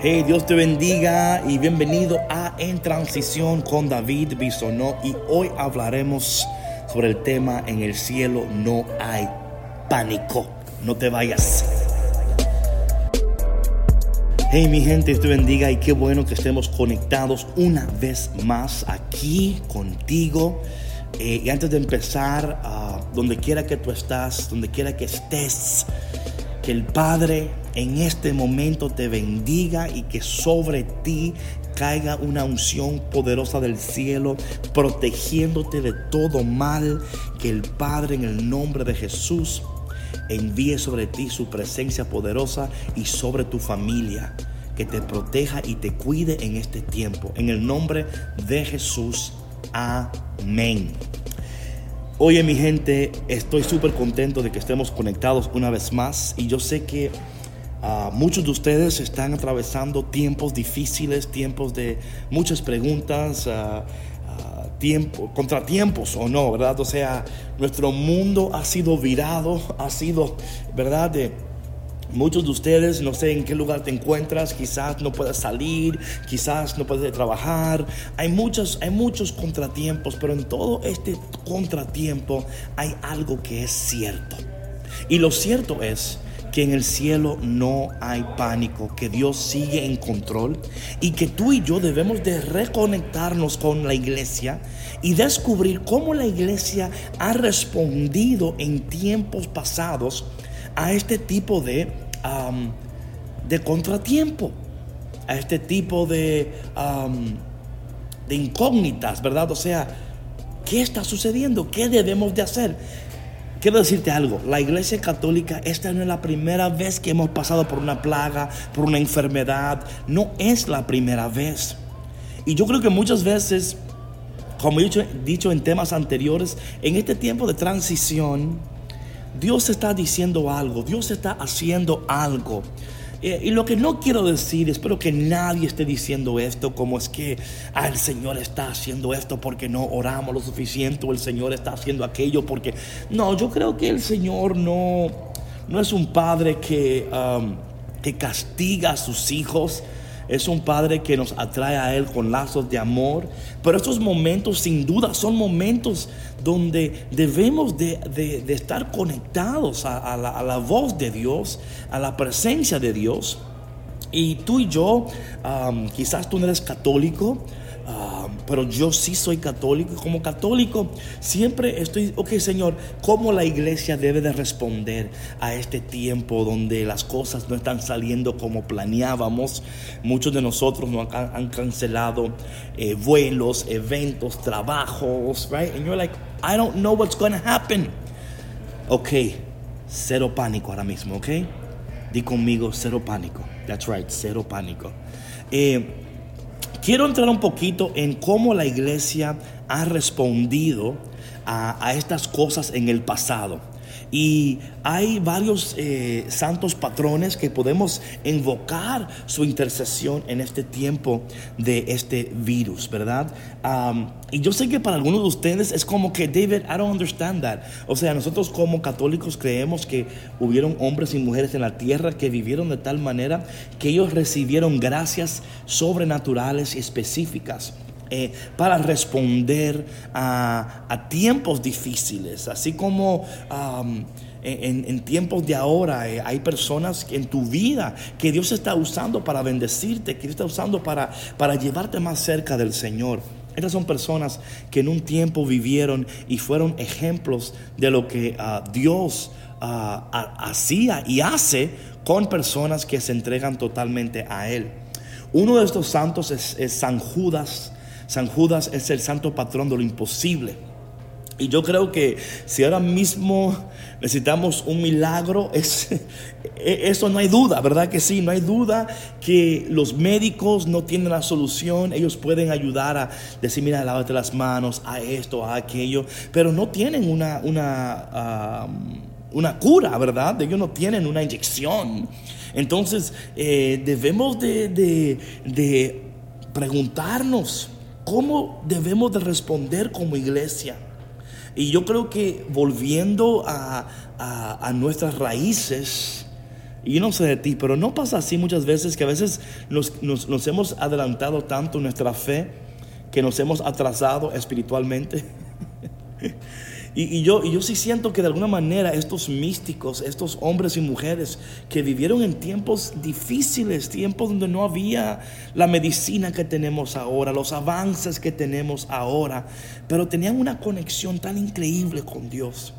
Hey, Dios te bendiga y bienvenido a En Transición con David Bisonó. Y hoy hablaremos sobre el tema En el cielo no hay pánico. No te vayas. Hey mi gente, Dios te bendiga y qué bueno que estemos conectados una vez más aquí contigo. Eh, y antes de empezar, uh, donde quiera que tú estás, donde quiera que estés, que el Padre en este momento te bendiga y que sobre ti caiga una unción poderosa del cielo, protegiéndote de todo mal, que el Padre en el nombre de Jesús envíe sobre ti su presencia poderosa y sobre tu familia, que te proteja y te cuide en este tiempo. En el nombre de Jesús, amén. Oye mi gente, estoy súper contento de que estemos conectados una vez más y yo sé que uh, muchos de ustedes están atravesando tiempos difíciles, tiempos de muchas preguntas, uh, uh, tiempo, contratiempos o no, ¿verdad? O sea, nuestro mundo ha sido virado, ha sido, ¿verdad? De, Muchos de ustedes, no sé en qué lugar te encuentras, quizás no puedas salir, quizás no puedes trabajar. Hay muchos, hay muchos contratiempos, pero en todo este contratiempo hay algo que es cierto. Y lo cierto es que en el cielo no hay pánico, que Dios sigue en control y que tú y yo debemos de reconectarnos con la iglesia y descubrir cómo la iglesia ha respondido en tiempos pasados a este tipo de, de contratiempo, a este tipo de, de incógnitas, ¿verdad? O sea, ¿qué está sucediendo? ¿Qué debemos de hacer? Quiero decirte algo, la iglesia católica, esta no es la primera vez que hemos pasado por una plaga, por una enfermedad, no es la primera vez. Y yo creo que muchas veces, como he dicho, dicho en temas anteriores, en este tiempo de transición, Dios está diciendo algo, Dios está haciendo algo. Eh, y lo que no quiero decir, espero que nadie esté diciendo esto como es que ah, el Señor está haciendo esto porque no oramos lo suficiente o el Señor está haciendo aquello porque... No, yo creo que el Señor no, no es un padre que, um, que castiga a sus hijos. Es un Padre que nos atrae a Él con lazos de amor. Pero estos momentos sin duda son momentos donde debemos de, estar conectados a, la, voz de Dios, a la presencia de Dios. Y tú y yo, quizás tú no eres católico, pero yo sí soy católico como católico siempre estoy, ok Señor, ¿cómo la iglesia debe de responder a este tiempo donde las cosas no están saliendo como planeábamos? Muchos de nosotros nos han, han cancelado eh, vuelos, eventos, trabajos, right? And you're like, I don't know what's going to happen. Ok, cero pánico ahora mismo, ok? Di conmigo, cero pánico. That's right, cero pánico. Eh, Quiero entrar un poquito en cómo la iglesia ha respondido a, estas cosas en el pasado. Y hay varios eh, santos patrones que podemos invocar su intercesión en este tiempo de este virus, ¿verdad? Um, y yo sé que para algunos de ustedes es como que, David, I don't understand that. O sea, nosotros como católicos creemos que hubieron hombres y mujeres en la tierra que vivieron de tal manera que ellos recibieron gracias sobrenaturales y específicas. Eh, para responder a, tiempos difíciles, así como um, en, tiempos de ahora eh, hay personas en tu vida que Dios está usando para bendecirte, que Dios está usando para, para llevarte más cerca del Señor. Estas son personas que en un tiempo vivieron y fueron ejemplos de lo que uh, Dios uh, hacía y hace con personas que se entregan totalmente a Él. Uno de estos santos es San Judas San Judas es el santo patrón de lo imposible. Y yo creo que si ahora mismo necesitamos un milagro, es, eso no hay duda, ¿verdad que sí? No hay duda que los médicos no tienen la solución, ellos pueden ayudar a decir, mira, lávate las manos, a esto, a aquello, pero no tienen una, una, una cura, ¿verdad? Ellos no tienen una inyección. Entonces, eh, debemos de, de, de preguntarnos, ¿Cómo debemos de responder como iglesia? Y yo creo que volviendo a, a, nuestras raíces, Y no sé de ti, pero no pasa así muchas veces que a veces nos, nos, hemos adelantado tanto nuestra fe que nos hemos atrasado espiritualmente. Y, yo, y yo sí siento que de alguna manera estos místicos, estos hombres y mujeres que vivieron en tiempos difíciles, tiempos donde no había la medicina que tenemos ahora, los avances que tenemos ahora, pero tenían una conexión tan increíble con Dios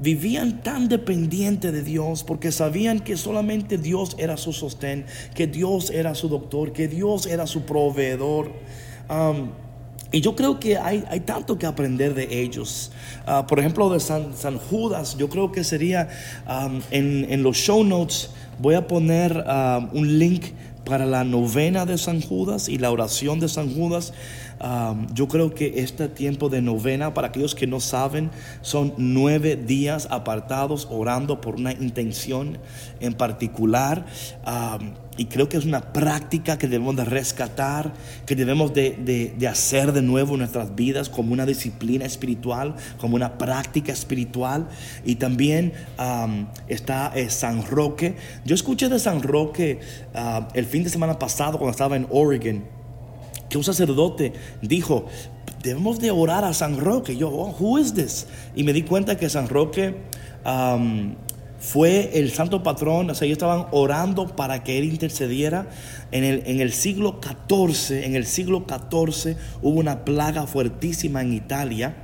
vivían tan dependientes de Dios porque sabían que solamente Dios era su sostén, que Dios era su doctor, que Dios era su proveedor. Y yo creo que hay, hay, tanto que aprender de ellos. Uh, por ejemplo, de San, San, Judas, yo creo que sería um, en, en, los show notes, voy a poner um, un link para la novena de San Judas y la oración de San Judas yo creo que este tiempo de novena, para aquellos que no saben, son nueve días apartados orando por una intención en particular. Y creo que es una práctica que debemos de rescatar, que debemos de, de, hacer de nuevo en nuestras vidas como una disciplina espiritual, como una práctica espiritual. Y también está eh, San Roque. Yo escuché de San Roque el fin de semana pasado cuando estaba en Oregon que un sacerdote dijo, debemos de orar a San Roque. yo, oh, who is this? Y me di cuenta que San Roque um, fue el santo patrón, o sea, ellos estaban orando para que él intercediera. En el, en el siglo XIV, en el siglo XIV hubo una plaga fuertísima en Italia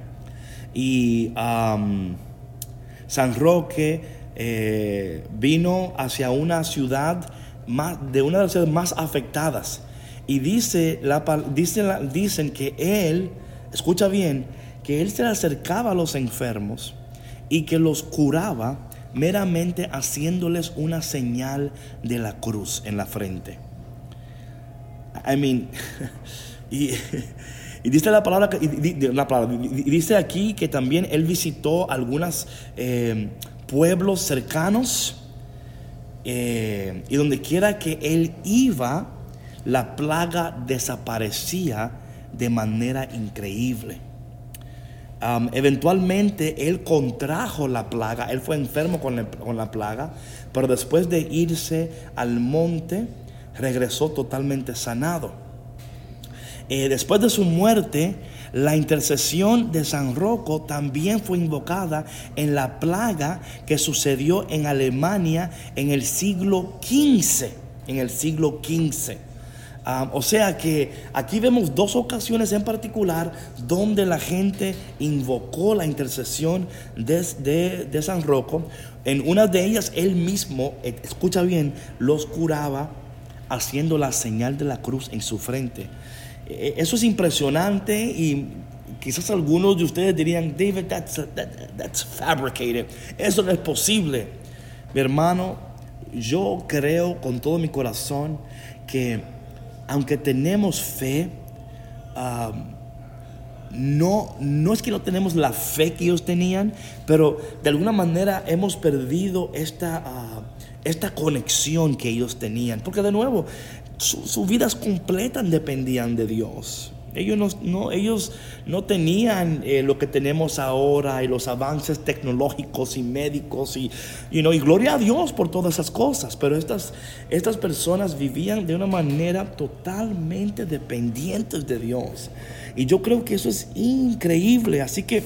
y San Roque eh, vino hacia una ciudad más, de una de las ciudades más afectadas y dice la, dice dicen que él, escucha bien, que él se acercaba a los enfermos y que los curaba meramente haciéndoles una señal de la cruz en la frente. I mean, y, dice la palabra, y, dice aquí que también él visitó algunos eh, pueblos cercanos eh, y donde quiera que él iba, la plaga desaparecía de manera increíble. Eventualmente él contrajo la plaga, él fue enfermo con, la plaga, pero después de irse al monte, regresó totalmente sanado. Eh, después de su muerte, la intercesión de San Roco también fue invocada en la plaga que sucedió en Alemania en el siglo XV. En el siglo XV o sea que aquí vemos dos ocasiones en particular donde la gente invocó la intercesión de, San Roco. En una de ellas él mismo, eh, escucha bien, los curaba haciendo la señal de la cruz en su frente. E, e, eso es impresionante y quizás algunos de ustedes dirían, David, that's, that's fabricated. Eso no es posible. Mi hermano, yo creo con todo mi corazón que aunque tenemos fe, no, no es que no tenemos la fe que ellos tenían, pero de alguna manera hemos perdido esta, ah, esta conexión que ellos tenían. Porque de nuevo, sus vidas completas dependían de Dios. Ellos no, ellos no tenían eh, lo que tenemos ahora y los avances tecnológicos y médicos y, y gloria a Dios por todas esas cosas, pero estas, estas personas vivían de una manera totalmente dependientes de Dios. Y yo creo que eso es increíble, así que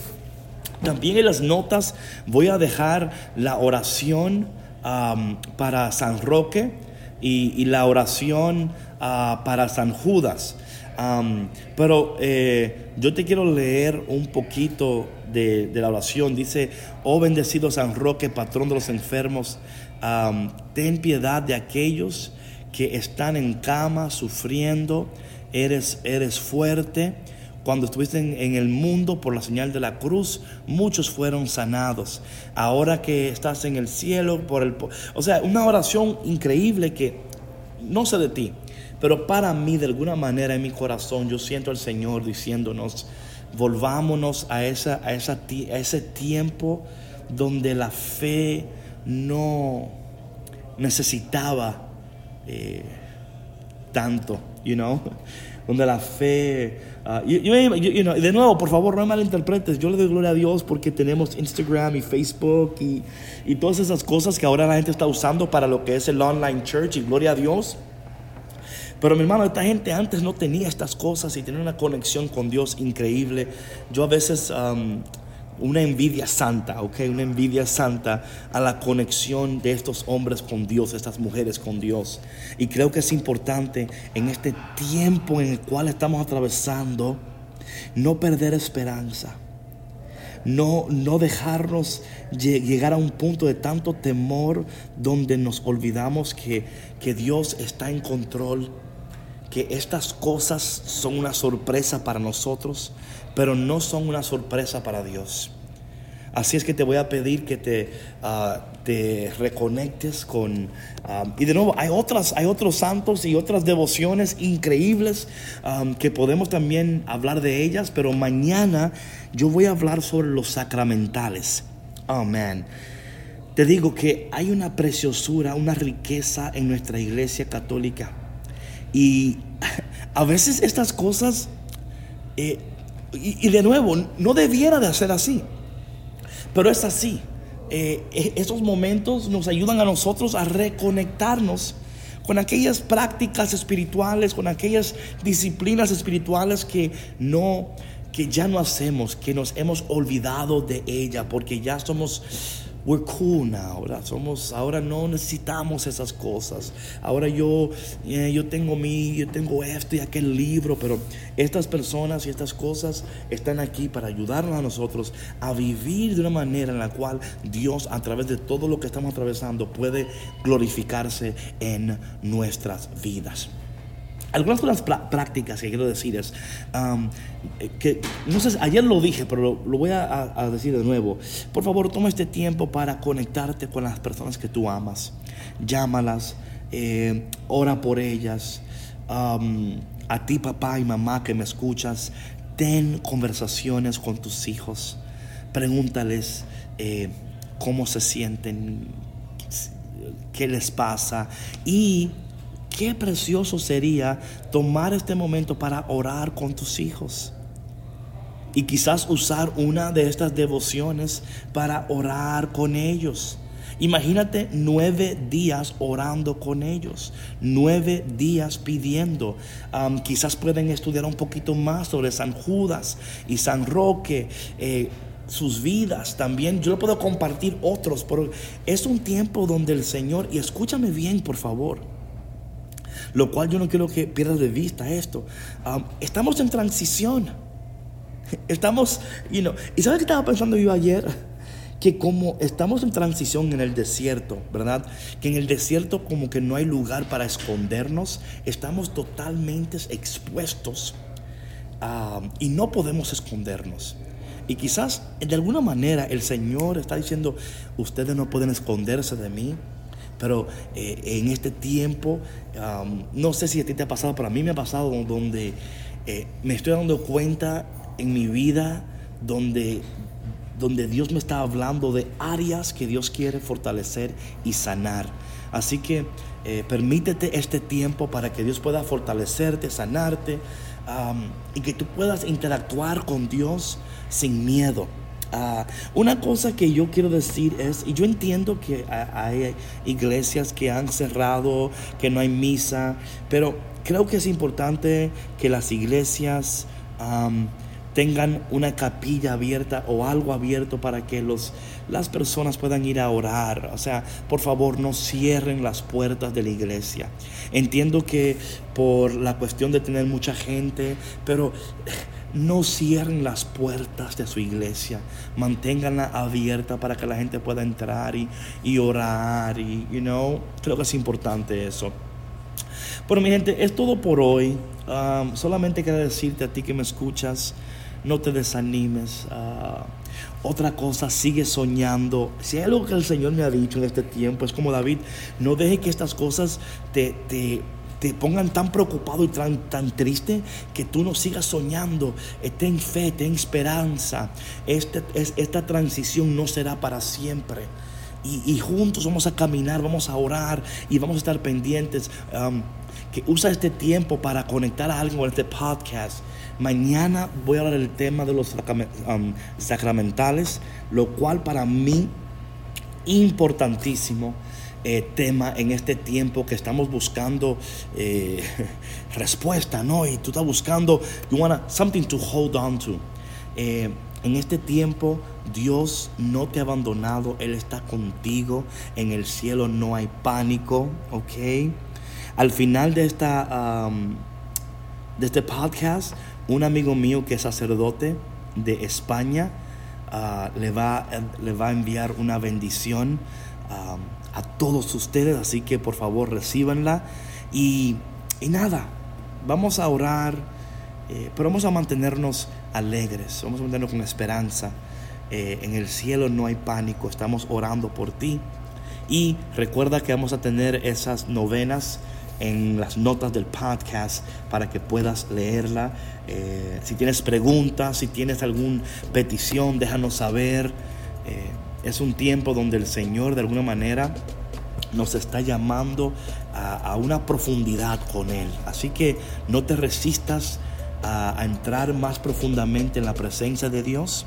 también en las notas voy a dejar la oración para San Roque y, la oración ah, para San Judas pero eh, yo te quiero leer un poquito de, la oración. Dice, oh bendecido San Roque, patrón de los enfermos, ten piedad de aquellos que están en cama sufriendo. Eres, eres fuerte. Cuando estuviste en, el mundo por la señal de la cruz, muchos fueron sanados. Ahora que estás en el cielo, por el... O sea, una oración increíble que no sé de ti, pero para mí, de alguna manera, en mi corazón, yo siento al Señor diciéndonos, volvámonos a, esa, a, esa, a ese tiempo donde la fe no necesitaba eh, tanto, you know, donde la fe... ah, y- y- y- you know, de nuevo, por favor, no me malinterpretes. Yo le doy gloria a Dios porque tenemos Instagram y Facebook y, y todas esas cosas que ahora la gente está usando para lo que es el online church y gloria a Dios. Pero mi hermano, esta gente antes no tenía estas cosas y tenía una conexión con Dios increíble. Yo a veces, una envidia santa, ¿ok? Una envidia santa a la conexión de estos hombres con Dios, estas mujeres con Dios. Y creo que es importante en este tiempo en el cual estamos atravesando, no perder esperanza. No, no dejarnos lle- llegar a un punto de tanto temor donde nos olvidamos que, que Dios está en control, que estas cosas son una sorpresa para nosotros, pero no son una sorpresa para Dios. Así es que te voy a pedir que te, ah, te reconectes con... ah, y de nuevo, hay, otras, hay otros santos y otras devociones increíbles ah, que podemos también hablar de ellas, pero mañana yo voy a hablar sobre los sacramentales. Man. Te digo que hay una preciosura, una riqueza en nuestra iglesia católica. Y a veces estas cosas, eh, y, de nuevo, no debiera de ser así. Pero es así. Eh, e- esos momentos nos ayudan a nosotros a reconectarnos con aquellas prácticas espirituales, con aquellas disciplinas espirituales que no que ya no hacemos, que nos hemos olvidado de ella porque ya somos we're cool now, ahora somos ahora no necesitamos esas cosas. Ahora yo eh, yo tengo mi yo tengo esto y aquel libro, pero estas personas y estas cosas están aquí para ayudarnos a nosotros a vivir de una manera en la cual Dios a través de todo lo que estamos atravesando puede glorificarse en nuestras vidas. Algunas cosas prá- prácticas que quiero decir es que, no sé, ayer lo dije, pero lo, voy a, decir de nuevo. Por favor, toma este tiempo para conectarte con las personas que tú amas. Llámalas, eh, ora por ellas. A ti, papá y mamá que me escuchas, ten conversaciones con tus hijos. Pregúntales eh, cómo se sienten, qué les pasa y qué precioso sería tomar este momento para orar con tus hijos. Y quizás usar una de estas devociones para orar con ellos. Imagínate nueve días orando con ellos, nueve días pidiendo. Quizás pueden estudiar un poquito más sobre San Judas y San Roque. eh, sus vidas también. Yo le puedo compartir otros, pero es un tiempo donde el Señor, y escúchame bien, por favor, lo cual yo no quiero que pierdas de vista esto. Am, estamos en transición. Estamos, you know, y sabes qué estaba pensando yo ayer, que como estamos en transición en el desierto, ¿verdad? Que en el desierto como que no hay lugar para escondernos, estamos totalmente expuestos y no podemos escondernos. Y quizás de alguna manera el Señor está diciendo, ustedes no pueden esconderse de mí, pero eh, en este tiempo, no sé si a ti te ha pasado, pero a mí me ha pasado donde eh, me estoy dando cuenta en mi vida donde, donde Dios me está hablando de áreas que Dios quiere fortalecer y sanar. Así que eh, permítete este tiempo para que Dios pueda fortalecerte, sanarte y que tú puedas interactuar con Dios sin miedo. Ah, una cosa que yo quiero decir es, y yo entiendo que ha- hay iglesias que han cerrado, que no hay misa, pero creo que es importante que las iglesias tengan una capilla abierta o algo abierto para que los, las personas puedan ir a orar. O sea, por favor, no cierren las puertas de la iglesia. Entiendo que por la cuestión de tener mucha gente, pero no cierren las puertas de su iglesia, manténganla abierta para que la gente pueda entrar y, y orar y, you know, creo que es importante eso. Bueno, mi gente, es todo por hoy. Um, solamente quiero decirte a ti que me escuchas, no te desanimes. Ah, otra cosa, sigue soñando. Si hay algo que el Señor me ha dicho en este tiempo, es como David, no deje que estas cosas te, te pongan tan preocupado y tan, tan triste que tú no sigas soñando. Ten fe, ten esperanza. Este, es, esta transición no será para siempre. Y, y juntos vamos a caminar, vamos a orar y vamos a estar pendientes. Um, que usa este tiempo para conectar a alguien con este podcast. Mañana voy a hablar del tema de los um, sacramentales, lo cual para mí importantísimo eh, tema en este tiempo que estamos buscando eh, respuesta, ¿no? Y tú estás buscando, you want something to hold on to. Eh, en este tiempo Dios no te ha abandonado, Él está contigo, en el cielo no hay pánico, ¿ok? Al final de, esta, um, de este podcast, un amigo mío que es sacerdote de España uh, le, va, le va a enviar una bendición um, a todos ustedes, así que por favor recibanla. Y, y nada, vamos a orar, eh, pero vamos a mantenernos alegres, vamos a mantenernos con esperanza. Eh, en el cielo no hay pánico, estamos orando por ti. Y recuerda que vamos a tener esas novenas en las notas del podcast para que puedas leerla. Eh, si tienes preguntas, si tienes alguna petición, déjanos saber. Es un tiempo donde el Señor de alguna manera nos está llamando a, una profundidad con Él. Así que no te resistas a, entrar más profundamente en la presencia de Dios.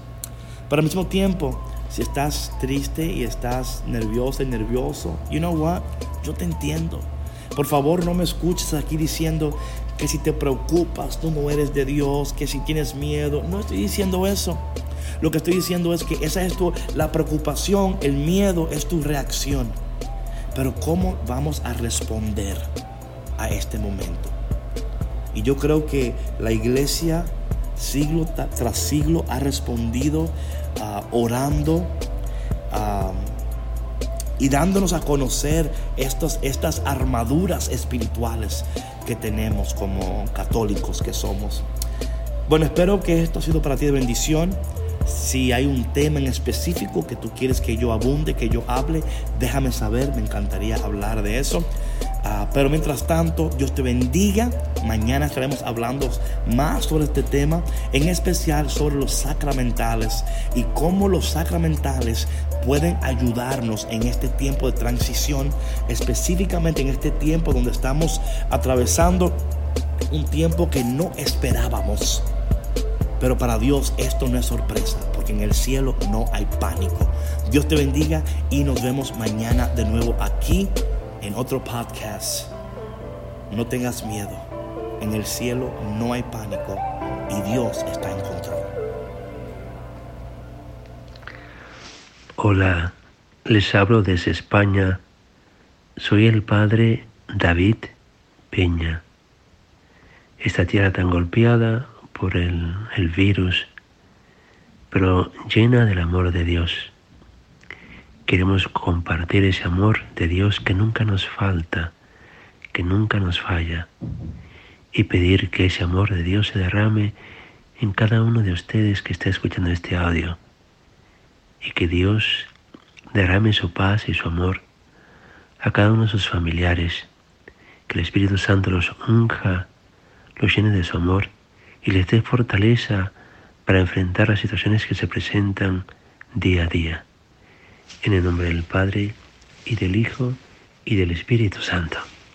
Pero al mismo tiempo, si estás triste y estás nerviosa y nervioso, you know what? Yo te entiendo. Por favor, no me escuches aquí diciendo que si te preocupas, tú no eres de Dios, que si tienes miedo. No estoy diciendo eso. Lo que estoy diciendo es que esa es tu, la preocupación, el miedo es tu reacción. Pero ¿cómo vamos a responder a este momento? Y yo creo que la iglesia siglo tras siglo ha respondido ah, orando ah, y dándonos a conocer estos, estas armaduras espirituales que tenemos como católicos que somos. Bueno, espero que esto ha sido para ti de bendición. Si hay un tema en específico que tú quieres que yo abunde, que yo hable, déjame saber, me encantaría hablar de eso. Ah, pero mientras tanto, Dios te bendiga. Mañana estaremos hablando más sobre este tema, en especial sobre los sacramentales y cómo los sacramentales pueden ayudarnos en este tiempo de transición, específicamente en este tiempo donde estamos atravesando un tiempo que no esperábamos. Pero para Dios esto no es sorpresa, porque en el cielo no hay pánico. Dios te bendiga y nos vemos mañana de nuevo aquí en otro podcast. No tengas miedo. En el cielo no hay pánico y Dios está en control. Hola, les hablo desde España. Soy el padre David Peña. Esta tierra tan golpeada por el, el virus, pero llena del amor de Dios. Queremos compartir ese amor de Dios que nunca nos falta, que nunca nos falla, y pedir que ese amor de Dios se derrame en cada uno de ustedes que está escuchando este audio, y que Dios derrame su paz y su amor a cada uno de sus familiares, que el Espíritu Santo los unja, los llene de su amor y les dé fortaleza para enfrentar las situaciones que se presentan día a día. En el nombre del Padre, y del Hijo, y del Espíritu Santo.